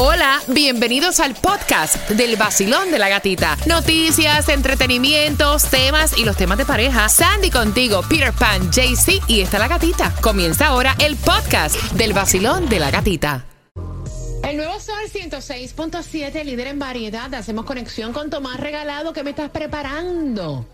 Hola, bienvenidos al podcast del vacilón de la gatita. Noticias, entretenimientos, temas y los temas de pareja. Sandy contigo, Peter Pan, JC y está la gatita. Comienza ahora el podcast del vacilón de la gatita. El nuevo Sol 106.7, líder en variedad. Hacemos conexión con Tomás Regalado. ¿Qué me estás preparando?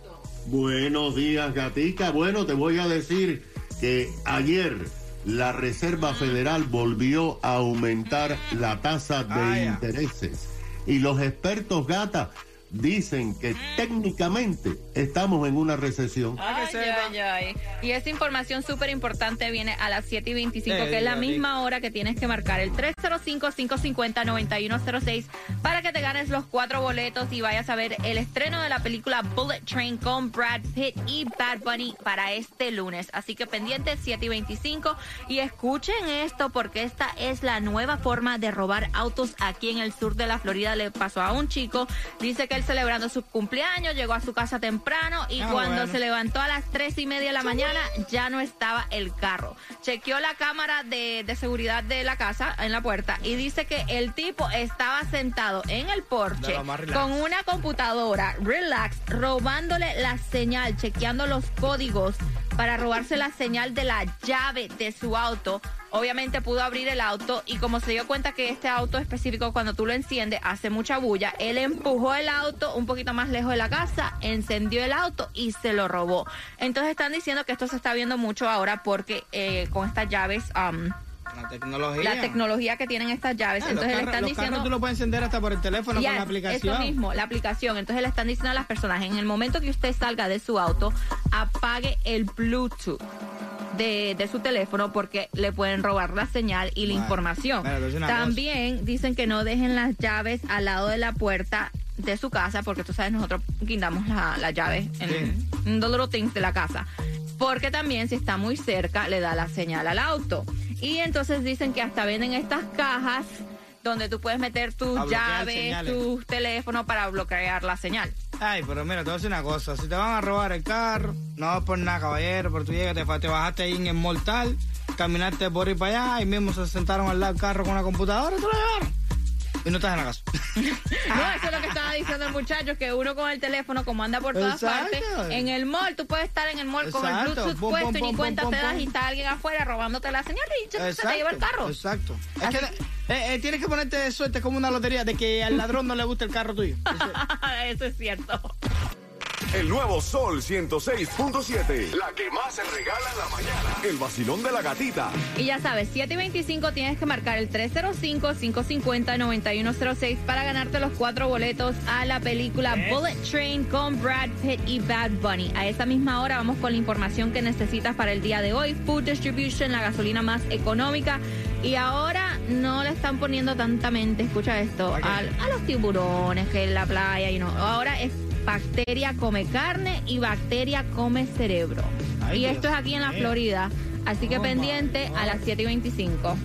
Buenos días, gatica. Bueno, te voy a decir que ayer la Reserva Federal volvió a aumentar la tasa de intereses. Y los expertos, gata, dicen que técnicamente estamos en una recesión. Ay, ay, ay. Y esa información súper importante viene a las 7 y 25, que es la misma hora que tienes que marcar el 305-550-9106 para que te ganes los cuatro boletos y vayas a ver el estreno de la película Bullet Train con Brad Pitt y Bad Bunny para este lunes. Así que pendiente 7 y 25 y escuchen esto porque esta es la nueva forma de robar autos aquí en el sur de la Florida. Le pasó a un chico, dice que él celebrando su cumpleaños, llegó a su casa temprano y Ah, cuando bueno. se levantó a las tres y media de la mañana ya no estaba el carro. Chequeó la cámara de, de seguridad de la casa en la puerta y dice que el tipo estaba sentado en el porche con una computadora, relax, robándole la señal, chequeando los códigos para robarse la señal de la llave de su auto. Obviamente pudo abrir el auto y como se dio cuenta que este auto específico cuando tú lo enciendes hace mucha bulla, él empujó el auto un poquito más lejos de la casa, encendió el auto y se lo robó. Entonces están diciendo que esto se está viendo mucho ahora porque eh, con estas llaves, um, La tecnología. la tecnología que tienen estas llaves, Ah, entonces le están los diciendo... carros tú lo puedes encender hasta por el teléfono Yes, con la aplicación. Eso mismo, la aplicación. Entonces le están diciendo a las personas, en el momento que usted salga de su auto, apague el Bluetooth. De, de su teléfono porque le pueden robar la señal y la información. También dicen que no dejen las llaves al lado de la puerta de su casa porque tú sabes, nosotros guindamos la, la llave en, Sí. little things de la casa. Porque también si está muy cerca le da la señal al auto. Y entonces dicen que hasta venden estas cajas donde tú puedes meter tus llaves, señales. tus teléfonos para bloquear la señal. Ay, pero mira, te voy a decir una cosa. Si te van a robar el carro, no por nada, caballero, pero tú llegas, te, te bajaste ahí en el mortal, caminaste por ahí para allá y mismo se sentaron al lado del carro con una computadora y tú lo llevaron. Y no estás en la casa. No, eso es lo que estaba diciendo el muchacho, que uno con el teléfono, como anda por todas Exacto. partes, en el mall, tú puedes estar en el mall con el. Bluetooth Pum, puesto y ni cuenta te das y está alguien afuera robándote la señal y ya se te lleva el carro. Exacto. Es que, eh, eh, tienes que ponerte de suerte como una lotería de que al ladrón no le gusta el carro tuyo. Eso- eso es cierto. El nuevo Sol 106.7. La que más se regala en la mañana. El vacilón de la gatita. Y ya sabes, 7 y 25 tienes que marcar el 305-550-9106 para ganarte los cuatro boletos a la película Bullet Train con Brad Pitt y Bad Bunny. A esa misma hora vamos con la información que necesitas para el día de hoy. Food Distribution, la gasolina más económica. Y ahora no le están poniendo tanta mente, escucha esto, ¿A a los tiburones que en la playa y no. Ahora es bacteria come carne y bacteria come cerebro. Ay, y Dios esto es aquí en la. Florida. Así que Oh, pendiente a las 7 y 25.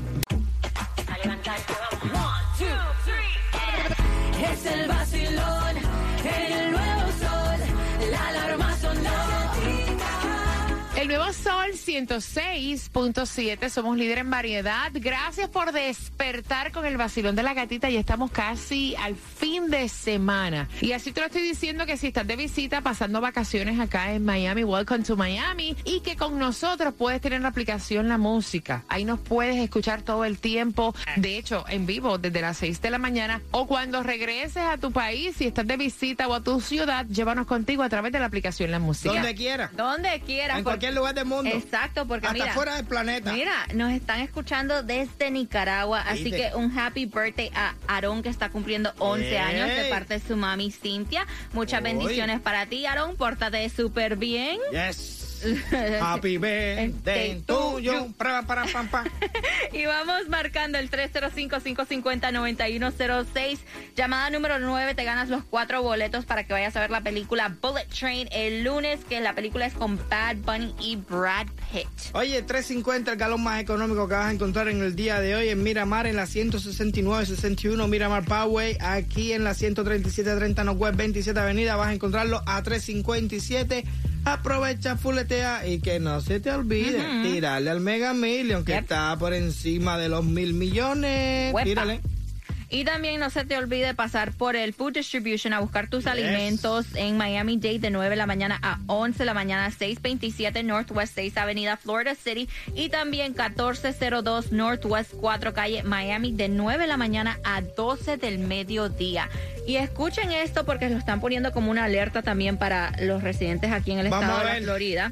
El nuevo Sol 106.7, somos líder en variedad. Gracias por despertar con el vacilón de la gatita y estamos casi al fin de semana. Y así te lo estoy diciendo que si estás de visita, pasando vacaciones acá en Miami, welcome to Miami, y que con nosotros puedes tener la aplicación La Música. Ahí nos puedes escuchar todo el tiempo, de hecho, en vivo desde las 6 de la mañana o cuando regreses a tu país, si estás de visita o a tu ciudad, llévanos contigo a través de la aplicación La Música. Donde quiera. Donde quieras. En por- cualquier lugar del mundo. Exacto, porque Hasta mira. fuera del planeta. Mira, nos están escuchando desde Nicaragua, así que un happy birthday a Aarón que está cumpliendo 11 Ey. años de parte de su mami Cintia. Muchas bendiciones para ti, Aarón. Pórtate súper bien. Yes. Happy birthday to you. Para, para, pam, pam. Y vamos marcando el 305-550-9106. Llamada número 9, te ganas los cuatro boletos para que vayas a ver la película Bullet Train el lunes, que la película es con Bad Bunny y Brad Pitt. Oye, 350 el galón más económico que vas a encontrar en el día de hoy en Miramar, en la 169-61 Miramar Poway, aquí en la 137-30 Northwest 27 Avenida, vas a encontrarlo a 357. Aprovecha, fuletea y que no se te olvide tirarle al Mega Million que Yep. está por encima de los mil millones. Tírale. Y también no se te olvide pasar por el Food Distribution a buscar tus alimentos en Miami Dade de 9 de la mañana a 11 de la mañana, 627 Northwest 6 Avenida Florida City y también 1402 Northwest 4 Calle Miami de 9 de la mañana a 12 del mediodía. Y escuchen esto porque lo están poniendo como una alerta también para los residentes aquí en el Vamos estado de la. Florida.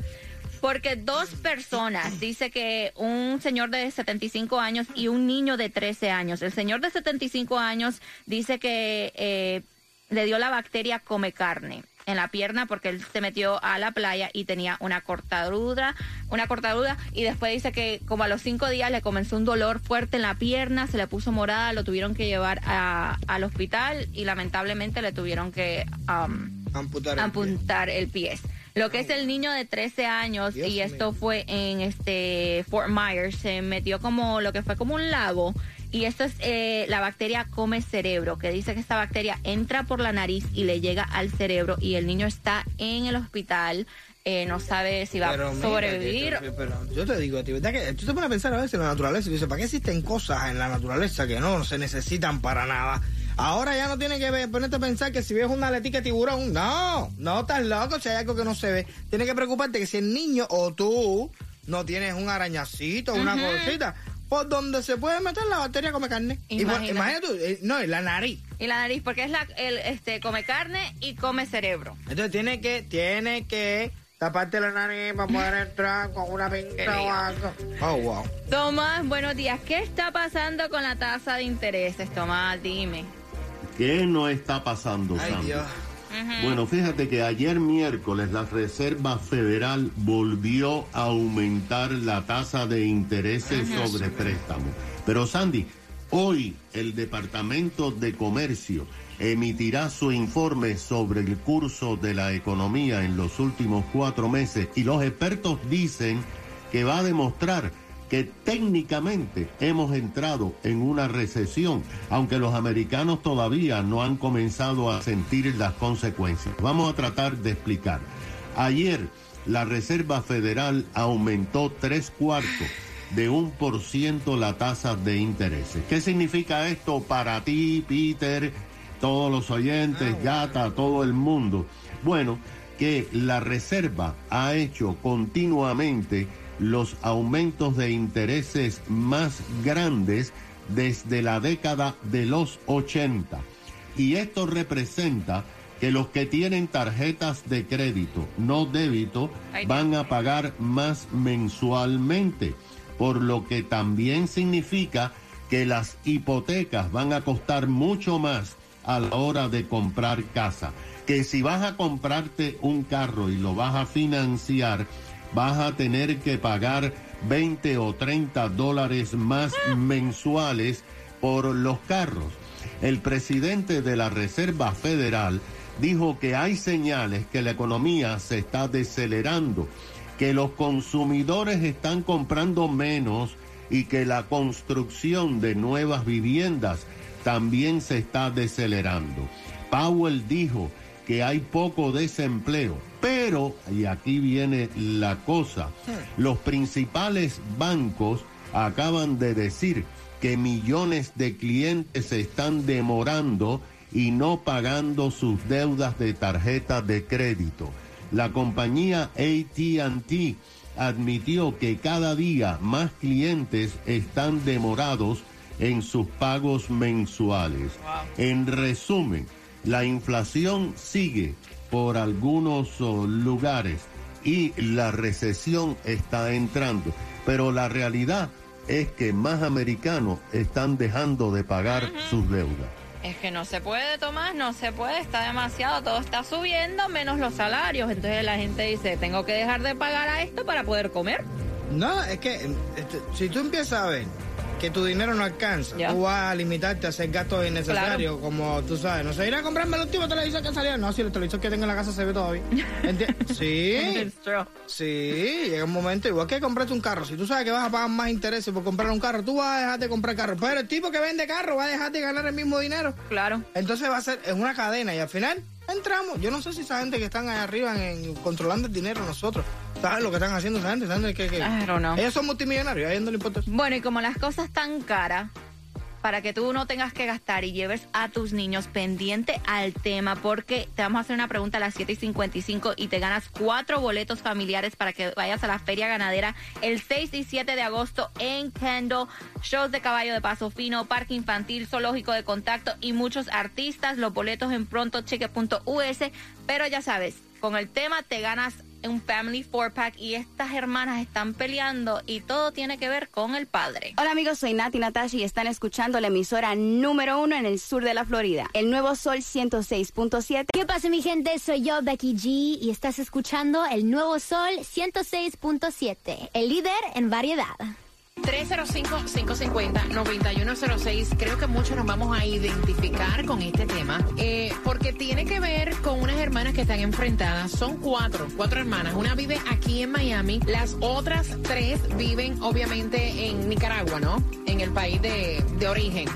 Porque dos personas, dice que un señor de 75 años y un niño de 13 años. El señor de 75 años dice que eh, le dio la bacteria come carne en la pierna porque él se metió a la playa y tenía una cortadura, una cortadura y después dice que como a los cinco días le comenzó un dolor fuerte en la pierna, se le puso morada, lo tuvieron que llevar a- al hospital y lamentablemente le tuvieron que um, Amputar. el pie. apuntar el pie. Lo que es el niño de 13 años Dios y esto mío. fue en este Fort Myers, se metió como lo que fue como un lago y esto es eh, la bacteria come cerebro, que dice que esta bacteria entra por la nariz y le llega al cerebro y el niño está en el hospital, eh, no sabe si va Pero a sobrevivir. que- pero yo te digo, tío, ¿verdad que tú te pones a pensar a veces en la naturaleza y dices, ¿para qué existen cosas en la naturaleza que no se necesitan para nada? Ahora ya no tiene que ver, ponerte a pensar que si ves una aletica de tiburón, no, no estás loco, si hay algo que no se ve. Tienes que preocuparte que si el niño o tú no tienes un arañacito, una cosita, por donde se puede meter la bacteria come carne. Y por- Imagínate. Imagínate tú, eh, no, la nariz. Y la nariz, porque es la, el, este, come carne y come cerebro. Entonces tiene que, tiene que taparte la nariz para poder entrar con una pinta o algo. Oh, wow. Tomás, buenos días. ¿Qué está pasando con la tasa de intereses, Tomás? Dime. ¿Qué no está pasando, Ay, Sandy? Dios. Bueno, fíjate que ayer miércoles la Reserva Federal volvió a aumentar la tasa de intereses sobre préstamos. Pero Sandy, hoy el Departamento de Comercio emitirá su informe sobre el curso de la economía en los últimos cuatro meses y los expertos dicen que va a demostrar que técnicamente hemos entrado en una recesión, aunque los americanos todavía no han comenzado a sentir las consecuencias. Vamos a tratar de explicar. Ayer la Reserva Federal aumentó tres cuartos de un por ciento la tasa de intereses. ¿Qué significa esto para ti, Peter, todos los oyentes, Gata, todo el mundo? Bueno, que la Reserva ha hecho continuamente los aumentos de intereses más grandes desde la década de los 80. Y esto representa que los que tienen tarjetas de crédito, no débito, van a pagar más mensualmente, por lo que también significa que las hipotecas van a costar mucho más a la hora de comprar casa. Que si vas a comprarte un carro y lo vas a financiar, vas a tener que pagar 20 o 30 dólares más mensuales por los carros. El presidente de la Reserva Federal dijo que hay señales que la economía se está decelerando, que los consumidores están comprando menos y que la construcción de nuevas viviendas también se está decelerando. Powell dijo que hay poco desempleo, pero, y aquí viene la cosa, los principales bancos acaban de decir que millones de clientes se están demorando y no pagando sus deudas de tarjeta de crédito. La compañía ATT admitió que cada día más clientes están demorados en sus pagos mensuales. En resumen, la inflación sigue por algunos oh, lugares y la recesión está entrando, pero la realidad es que más americanos están dejando de pagar sus deudas. Es que no se puede, Tomás, no se puede, está demasiado, todo está subiendo menos los salarios. Entonces la gente dice, tengo que dejar de pagar a esto para poder comer. No, es que este, si tú empiezas a ver que tu dinero no alcanza, Ya. tú vas a limitarte a hacer gastos innecesarios, como tú sabes, no sé, ir a comprarme el último televisor que salió. No, si el televisor que tengo en la casa se ve todavía. Sí, sí, llega un momento, igual que comprarte un carro. Si tú sabes que vas a pagar más intereses por comprar un carro, tú vas a dejar de comprar carro. Pero el tipo que vende carro va a dejar de ganar el mismo dinero. Claro. Entonces va a ser en una cadena y al final entramos. Yo no sé si esa gente que están ahí arriba en, controlando el dinero nosotros, ¿saben lo que están haciendo esa gente? ¿Saben que, que- I don't know. Ellos son multimillonarios, a ellos no les importa. Bueno, y como las cosas tan caras, para que tú no tengas que gastar y lleves a tus niños pendiente al tema, porque te vamos a hacer una pregunta a las 7 y 55 y te ganas cuatro boletos familiares para que vayas a la Feria Ganadera el 6 y 7 de agosto en Kendall. Shows de caballo de paso fino, parque infantil, zoológico de contacto y muchos artistas. Los boletos en prontocheque.us. Pero ya sabes, con el tema te ganas un Family Four Pack y estas hermanas están peleando y todo tiene que ver con el padre. Hola amigos, soy Nati Natasha y están escuchando la emisora número uno en el sur de la Florida, el nuevo Sol 106.7. ¿Qué pasa mi gente? Soy yo, Becky G, y estás escuchando el nuevo Sol 106.7, el líder en variedad. 305-550-9106. Creo que muchos nos vamos a identificar con este tema eh, porque tiene que ver con unas hermanas que están enfrentadas. Son cuatro, cuatro hermanas. Una vive aquí en Miami, las otras tres viven obviamente en Nicaragua, ¿no? En el país de, de origen.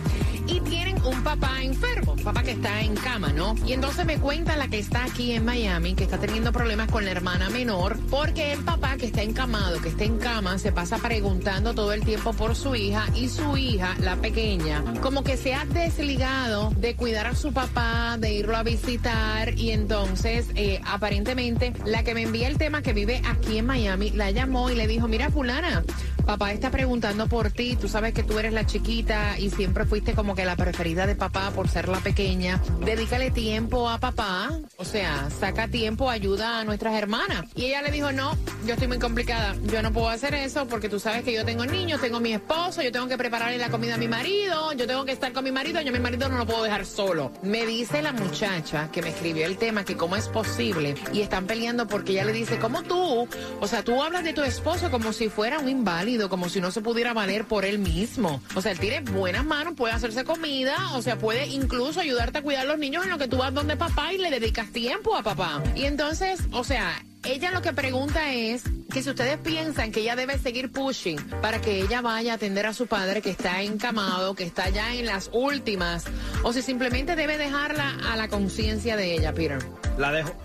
Y tienen un papá enfermo, papá que está en cama, ¿no? Y entonces me cuenta la que está aquí en Miami, que está teniendo problemas con la hermana menor, porque el papá que está encamado, que está en cama, se pasa preguntando todo el tiempo por su hija y su hija, la pequeña, como que se ha desligado de cuidar a su papá, de irlo a visitar y entonces eh, aparentemente la que me envía el tema que vive aquí en Miami la llamó y le dijo, mira fulana, papá está preguntando por ti, tú sabes que tú eres la chiquita y siempre fuiste como que la preferida de papá por ser la pequeña, dedícale tiempo a papá, o sea, saca tiempo, ayuda a nuestras hermanas. Y ella le dijo, no, yo estoy muy complicada, yo no puedo hacer eso porque tú sabes que yo tengo niños, tengo mi esposo, yo tengo que prepararle la comida a mi marido, yo tengo que estar con mi marido, yo a mi marido no lo puedo dejar solo. Me dice la muchacha que me escribió el tema que cómo es posible y están peleando porque ella le dice, ¿cómo tú? O sea, tú hablas de tu esposo como si fuera un inválido, como si no se pudiera valer por él mismo. O sea, él tiene buenas manos, puede hacerse comida, o sea, puede incluso ayudarte a cuidar a los niños en lo que tú vas donde papá y le dedicas tiempo a papá. Y entonces, o sea, ella lo que pregunta es que si ustedes piensan que ella debe seguir pushing para que ella vaya a atender a su padre que está encamado, que está ya en las últimas, o si simplemente debe dejarla a la conciencia de ella, Peter. La dejo.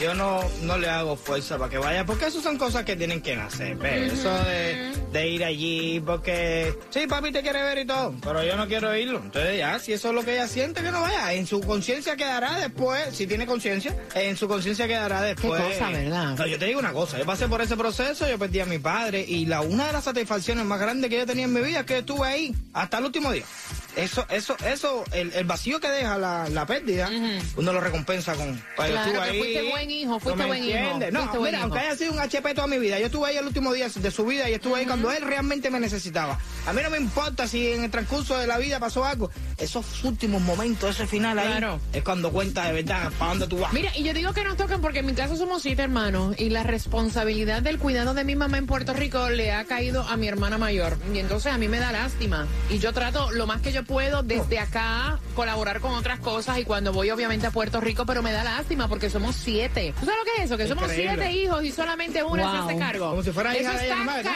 Yo no, no le hago fuerza para que vaya, porque eso son cosas que tienen que nacer. ¿ves? Eso de, de ir allí, porque sí, papi te quiere ver y todo, pero yo no quiero irlo. Entonces ya, si eso es lo que ella siente, que no vaya. En su conciencia quedará después, si tiene conciencia, en su conciencia quedará después. cosa, ¿verdad? No, yo te digo una cosa, yo pasé por ese proceso, yo perdí a mi padre y la una de las satisfacciones más grandes que yo tenía en mi vida es que estuve ahí hasta el último día. Eso, eso, eso, el, el vacío que deja la, la pérdida, uno lo recompensa con. yo Claro, estuve ahí, fuiste buen hijo, fuiste ¿no me buen hijo? No, fuiste mira, hijo. aunque haya sido un HP toda mi vida, yo estuve ahí el último día de su vida y estuve ahí cuando él realmente me necesitaba. A mí no me importa si en el transcurso de la vida pasó algo. Esos últimos momentos, ese final ahí, es cuando cuenta de verdad para dónde tú vas. Mira, y yo digo que nos tocan porque en mi caso somos siete hermanos y la responsabilidad del cuidado de mi mamá en Puerto Rico le ha caído a mi hermana mayor. Y entonces a mí me da lástima. Y yo trato lo más que yo puedo desde acá colaborar con otras cosas y cuando voy obviamente a Puerto Rico, pero me da lástima porque somos siete. ¿Tú sabes lo que es eso? Que somos Increíble. siete hijos y solamente una se hace cargo. Como si fuera eso hija de ella nomás, ¿no?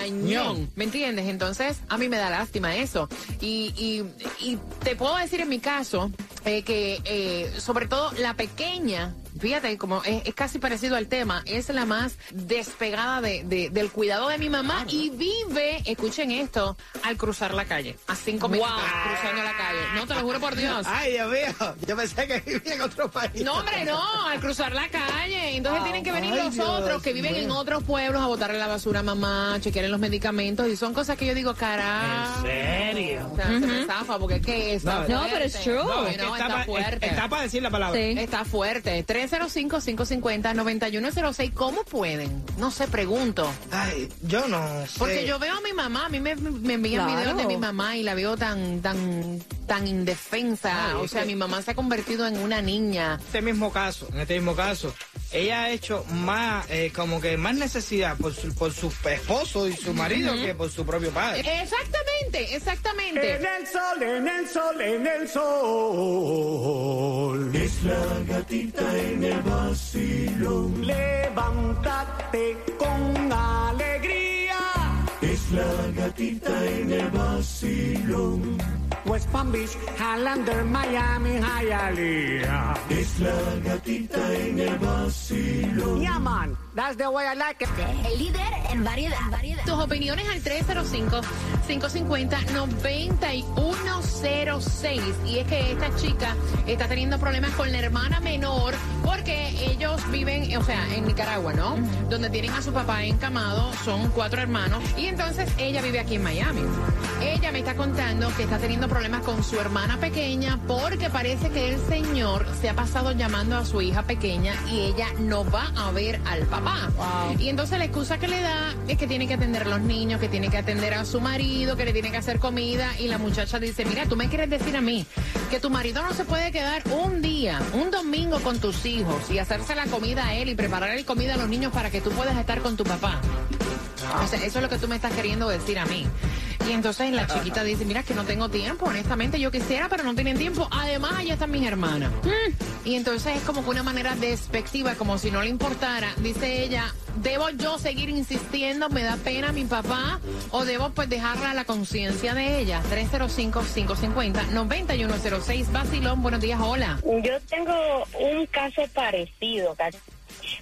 cañón. ¿Me entiendes? Entonces, a mí me da lástima eso. Y, y, y te puedo decir en mi caso eh, que, eh, sobre todo, la pequeña. Fíjate, como es, es casi parecido al tema, es la más despegada de, de- del cuidado de mi mamá y vive, escuchen esto, al cruzar la calle, a cinco minutos cruzando la calle. No, te lo juro por Dios. Ay, Dios mío, yo pensé que vivía en otro país. No, hombre, no, al cruzar la calle. Entonces tienen que venir Ay, los Dios otros que viven en otros pueblos a botarle la basura a mamá, chequear los medicamentos. Y son cosas que yo digo, carajo. ¿En serio? O sea, se me zafa porque es que está No, pero es true. No, es que no, está, fuerte. está para decir la palabra. Sí. Está fuerte. 305-550-9106. ¿Cómo pueden? No sé, pregunto. Ay, yo no sé. Porque yo veo a mi mamá, a mí me, me envían Claro. videos de mi mamá y la veo tan, tan, tan indefensa. Ay, o sea, que- mi mamá se ha convertido en una niña. este mismo caso, en este mismo caso, ella ha hecho más, eh, como que más necesidad por su, por su esposo y su marido que por su propio padre. Exactamente, exactamente. el sol, en el sol, en el sol. Es la gatita en el vacilón. Levántate con alegría. Es la gatita en el vacilón. West Palm Beach, Highlander, Miami, Hialeah. Es la gatita en el vacilón. Yeah, man, that's the way I like it. El líder en variedad. variedad. Tus opiniones al 550-9106. Y es que esta chica está teniendo problemas con la hermana menor porque ellos viven, o sea, en Nicaragua, ¿no? Donde tienen a su papá encamado, son cuatro hermanos. Y entonces ella vive aquí en Miami. Ella me está contando que está teniendo problemas con su hermana pequeña porque parece que el señor se ha pasado llamando a su hija pequeña y ella no va a ver al papá. Y entonces la excusa que le da es que tiene que atender a los niños, que tiene que atender a su marido, que le tiene que hacer comida y la muchacha dice, mira, tú me quieres decir a mí que tu marido no se puede quedar un día, un domingo con tus hijos y hacerse la comida a él y prepararle comida a los niños para que tú puedas estar con tu papá. O sea, eso es lo que tú me estás queriendo decir a mí. Y entonces la chiquita dice, mira que no tengo tiempo, honestamente yo quisiera, pero no tienen tiempo. Además, allá están mis hermanas. Y entonces es como que una manera despectiva, como si no le importara. Dice ella, ¿debo yo seguir insistiendo? ¿Me da pena mi papá? ¿O debo pues dejarla a la conciencia de ella? 305-550-9106. Basilón, buenos días, hola. Yo tengo un caso parecido, Kat.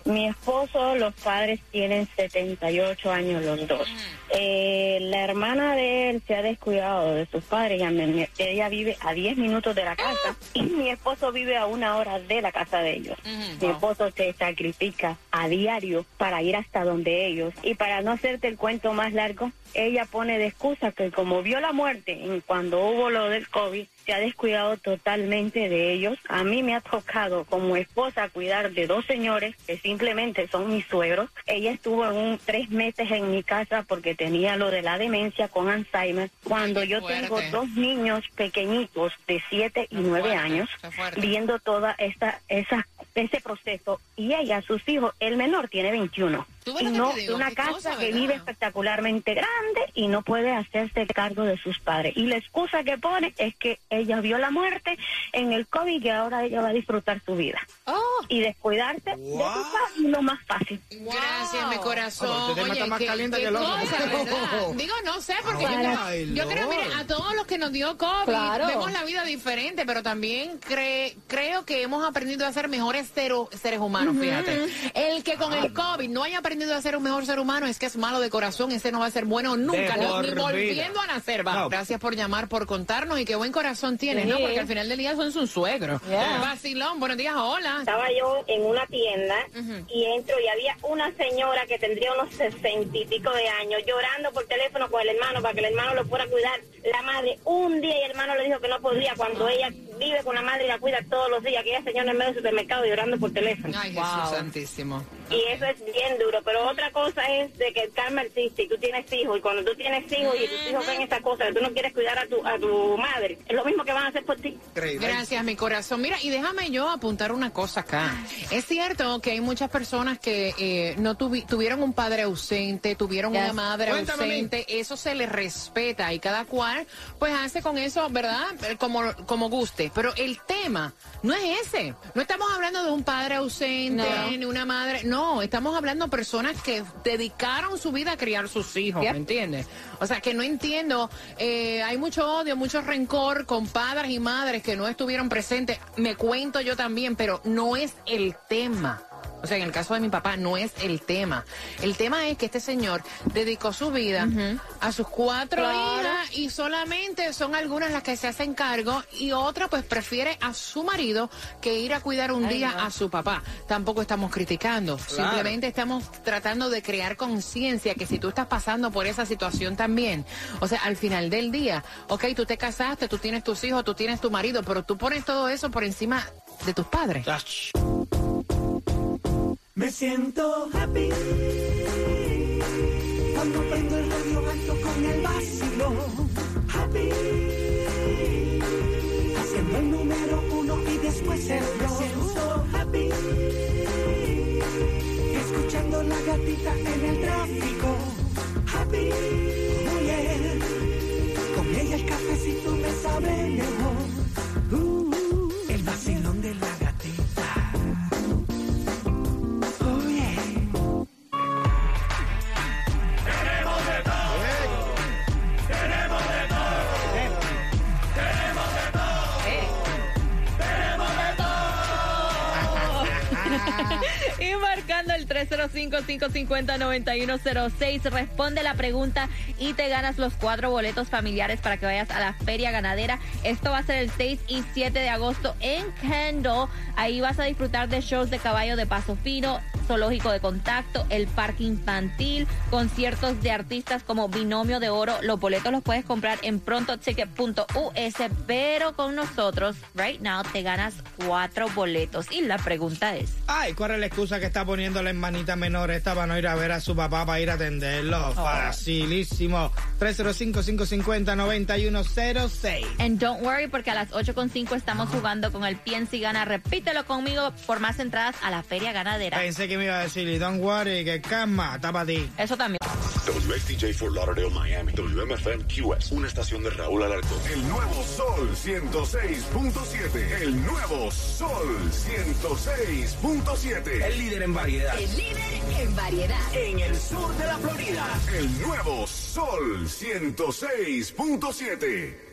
Mi esposo, los padres tienen 78 años los dos. Eh, la hermana de él se ha descuidado de sus padres. Ella, me- ella vive a 10 minutos de la casa y mi esposo vive a una hora de la casa de ellos. Mi esposo se sacrifica a diario para ir hasta donde ellos. Y para no hacerte el cuento más largo, ella pone de excusa que como vio la muerte en cuando hubo lo del COVID, se ha descuidado totalmente de ellos. A mí me ha tocado como esposa cuidar de dos señores que simplemente son mis suegros. Ella estuvo en un tres meses en mi casa porque tenía lo de la demencia con Alzheimer. Cuando yo tengo dos niños pequeñitos de siete y nueve fuerte, años, qué fuerte. viendo toda esta esa ese proceso y ella, sus hijos, el menor tiene 21. No, una casa cosa, que vive espectacularmente grande y no puede hacerse cargo de sus padres. Y la excusa que pone es que ella vio la muerte en el COVID y que ahora ella va a disfrutar su vida. Oh. Y descuidarse de sus padres es lo más fácil. Gracias, mi corazón. Oye, está más caliente que el otro. Digo, no sé, porque yo, yo creo, mira, a todos los que nos dio COVID, Claro. vemos la vida diferente, pero también cre- creo que hemos aprendido a ser mejores cero- seres humanos, fíjate. El que con el COVID no haya aprendido a ser un mejor ser humano es que es malo de corazón, ese no va a ser bueno nunca, no, ni volviendo a nacer. Va. No. Gracias por llamar, por contarnos y qué buen corazón tienes, ¿no? Porque al final del día son sus suegros. Yeah. Vacilón, buenos días, hola. Estaba yo en una tienda y entro y había una señora que tendría unos sesenta y pico de años llorando por teléfono con el hermano para que el hermano lo fuera a cuidar. La madre un día y el hermano le dijo que no podía cuando ella vive con la madre y la cuida todos los días. Aquella señora en medio del supermercado llorando por teléfono. Ay, Jesús santísimo. Y eso es bien duro, pero otra cosa es de que el karma existe y tú tienes hijos y cuando tú tienes hijos y tus hijos ven esas cosas, que tú no quieres cuidar a tu, a tu madre, es lo mismo que van a hacer por ti. Increíble. Gracias, mi corazón. Mira, y déjame yo apuntar una cosa acá. Es cierto que hay muchas personas que eh, no tuvi- tuvieron un padre ausente, tuvieron Yes. una madre Cuéntame ausente. Eso se les respeta y cada cual pues hace con eso, ¿verdad? Eh, Como, como guste. Pero el tema no es ese. No estamos hablando de un padre ausente, No. ni una madre. No, estamos hablando de personas que dedicaron su vida a criar sus hijos. ¿me entiendes? O sea, que no entiendo. eh, hay mucho odio, mucho rencor con padres y madres que no estuvieron presentes. Me cuento yo también, pero no es el tema. O sea, en el caso de mi papá no es el tema. El tema es que este señor dedicó su vida a sus cuatro Claro. hijas y solamente son algunas las que se hacen cargo y otra pues prefiere a su marido que ir a cuidar un Ay, día no. a su papá. Tampoco estamos criticando, simplemente estamos tratando de crear conciencia que si tú estás pasando por esa situación también, o sea, al final del día, ok, tú te casaste, tú tienes tus hijos, tú tienes tu marido, pero tú pones todo eso por encima de tus padres. Ach. Me siento happy cuando prendo el radio alto con el vacilo. Happy haciendo el número uno y después el dos. Me siento happy escuchando la gatita en el tráfico. Happy, oh yeah. con ella el cafecito me sabe mejor. Uh, 305-550-9106. Responde la pregunta y te ganas los cuatro boletos familiares para que vayas a la feria ganadera. Esto va a ser el 6 y 7 de agosto en Kendall. Ahí vas a disfrutar de shows de caballo de paso fino, zoológico de contacto, el parque infantil, conciertos de artistas como Binomio de Oro. Los boletos los puedes comprar en prontoticket.us, pero con nosotros, right now, te ganas cuatro boletos. Y la pregunta es... Ay, ¿cuál es la excusa que está poniendo la hermanita menor esta para no ir a ver a su papá para ir a atenderlo? Facilísimo. 305-550-9106. And don't worry, porque a las 8.5 estamos jugando con el PNC Gana. Repítelo conmigo por más entradas a la feria ganadera. Pensé que me iba a decir, y don't worry, que calma, está para ti. Eso también. WXTJ for Lauderdale, Miami. WMFM QS. Una estación de Raúl Alarcón. El nuevo Sol 106.7. El nuevo Sol 106.7. El líder en variedad. El líder en variedad. En el sur de la Florida. El nuevo Sol 106.7.